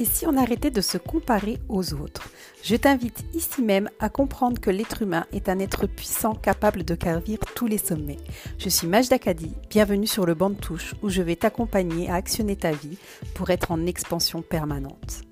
Et si on arrêtait de se comparer aux autres? Je t'invite ici même à comprendre que l'être humain est un être puissant capable de gravir tous les sommets. Je suis Majda Kadi, bienvenue sur le banc de touche où je vais t'accompagner à actionner ta vie pour être en expansion permanente.